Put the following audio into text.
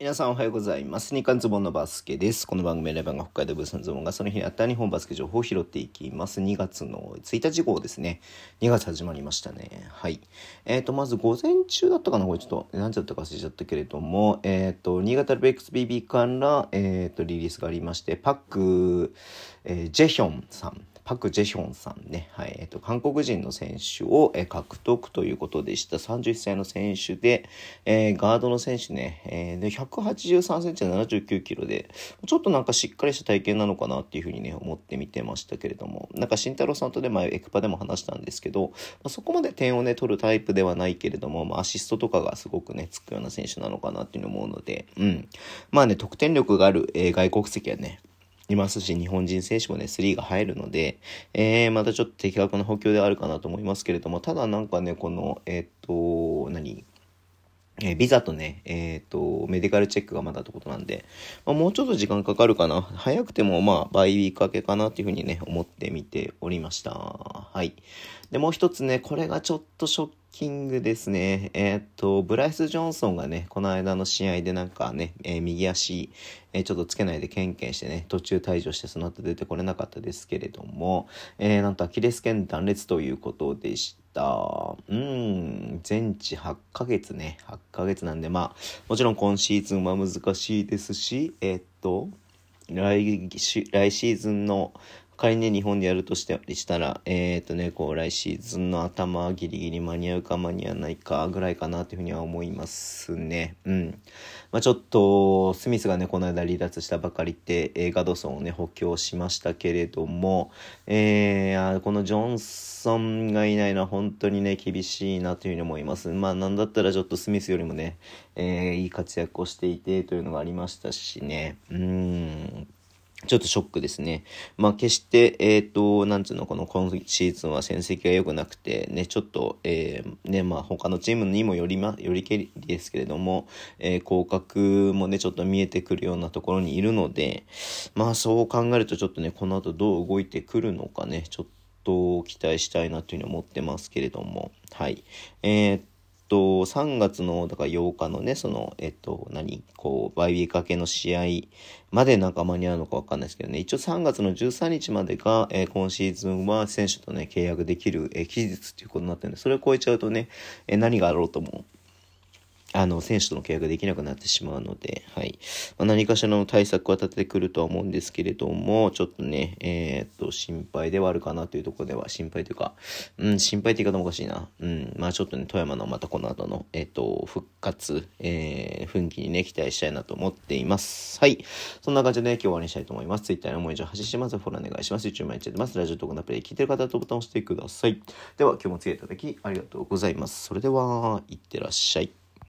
皆さんおはようございます。日刊ズボンのバスケです。この番組はレバンが北海道ブースのズボンがその日にあった日本バスケ情報を拾っていきます。2月の1日号ですね。2月始まりましたね。はい。えっ、と、まず午前中だったかな？これちょっと何時だったか忘れちゃったけれども、えっ、と、新潟ルベックス BB から、えっ、と、リリースがありまして、パック、えージェヒョンさん。パク・ジェヒョンさんね、はい。えっと韓国人の選手を、え獲得ということでした。31歳の選手で、えーガードの選手ね、えーで183センチ79キロでちょっとなんかしっかりした体型なのかなっていうふうにね思って見てましたけれども。なんか慎太郎さんとね前エクパでも話したんですけど、まあ、そこまで点をね取るタイプではないけれども、まあ、アシストとかがすごくねつくような選手なのかなっていうのを思うので、うん、まあね得点力がある、えー外国籍はねいますし、日本人選手もね、3が入るので、えー、またちょっと的確な補強であるかなと思いますけれども、ただなんかね、この、えーっと、何？えービザとね、えっ、と、メディカルチェックがまだってことなんで、まあ、もうちょっと時間かかるかな。早くても、まあ、倍ウィーク明けかなっていうふうにね、思ってみておりました。はい。で、もう一つね、これがちょっとショッキングですね。えっ、と、ブライス・ジョンソンがね、この間の試合でなんかね、えー右足、えーちょっとつけないでケンケンしてね、途中退場してその後出てこれなかったですけれども、えなんとアキレス腱断裂ということでした。うん、全治8ヶ月ね、8ヶ月なんで、まあ、もちろん今シーズンは難しいですし、えっと、来来シーズンの仮にね日本でやるとしてしたらえっ、とねこう来シーズンの頭ギリギリ間に合うか間に合わないかぐらいかなというふうには思いますね。うん。まあちょっとスミスがねこの間離脱したばかりってえーガドソンをね補強しましたけれどもえー、あーこのジョンソンがいないのは本当にね厳しいなというふうに思います。まあなんだったらちょっとスミスよりもね、えーいい活躍をしていてというのがありましたしね。うん。ちょっとショックですね。まあ決して、えっ、と、なんつうの、この今シーズンは戦績が良くなくて、ね、ちょっと、えーね、まあ他のチームにもよりま、よりけりですけれども、えー降格もね、ちょっと見えてくるようなところにいるので、まあそう考えるとちょっとね、この後どう動いてくるのかね、ちょっと期待したいなというふうに思ってますけれども、はい。えーと、3月の、だから8日のね、その、えっと、何こう、バイビーかけの試合までなんか間に合うのかわかんないですけどね、一応3月の13日までが、えー今シーズンは選手とね、契約できる、えー期日っていうことになってるんで、それを超えちゃうとね、えー何があろうとも、あの、選手との契約できなくなってしまうので、はい。まあ、何かしらの対策は立ててくるとは思うんですけれども、ちょっとね、えーっと、心配ではあるかなというところでは、心配というか、うん、心配って言い方もおかしいな。うん、まあちょっとね、富山のまたこの後の、えーっと、復活、えー、奮起にね、期待したいなと思っています。はい。そんな感じで、ね、今日は終わりにしたいと思います。Twitter の思い上発信します。フォローお願いします。YouTube 毎日やってます。ラジオとこのアプリで聞いてる方はボタンを押してください。では、今日もお付き合いいただきありがとうございます。それでは、いってらっしゃい。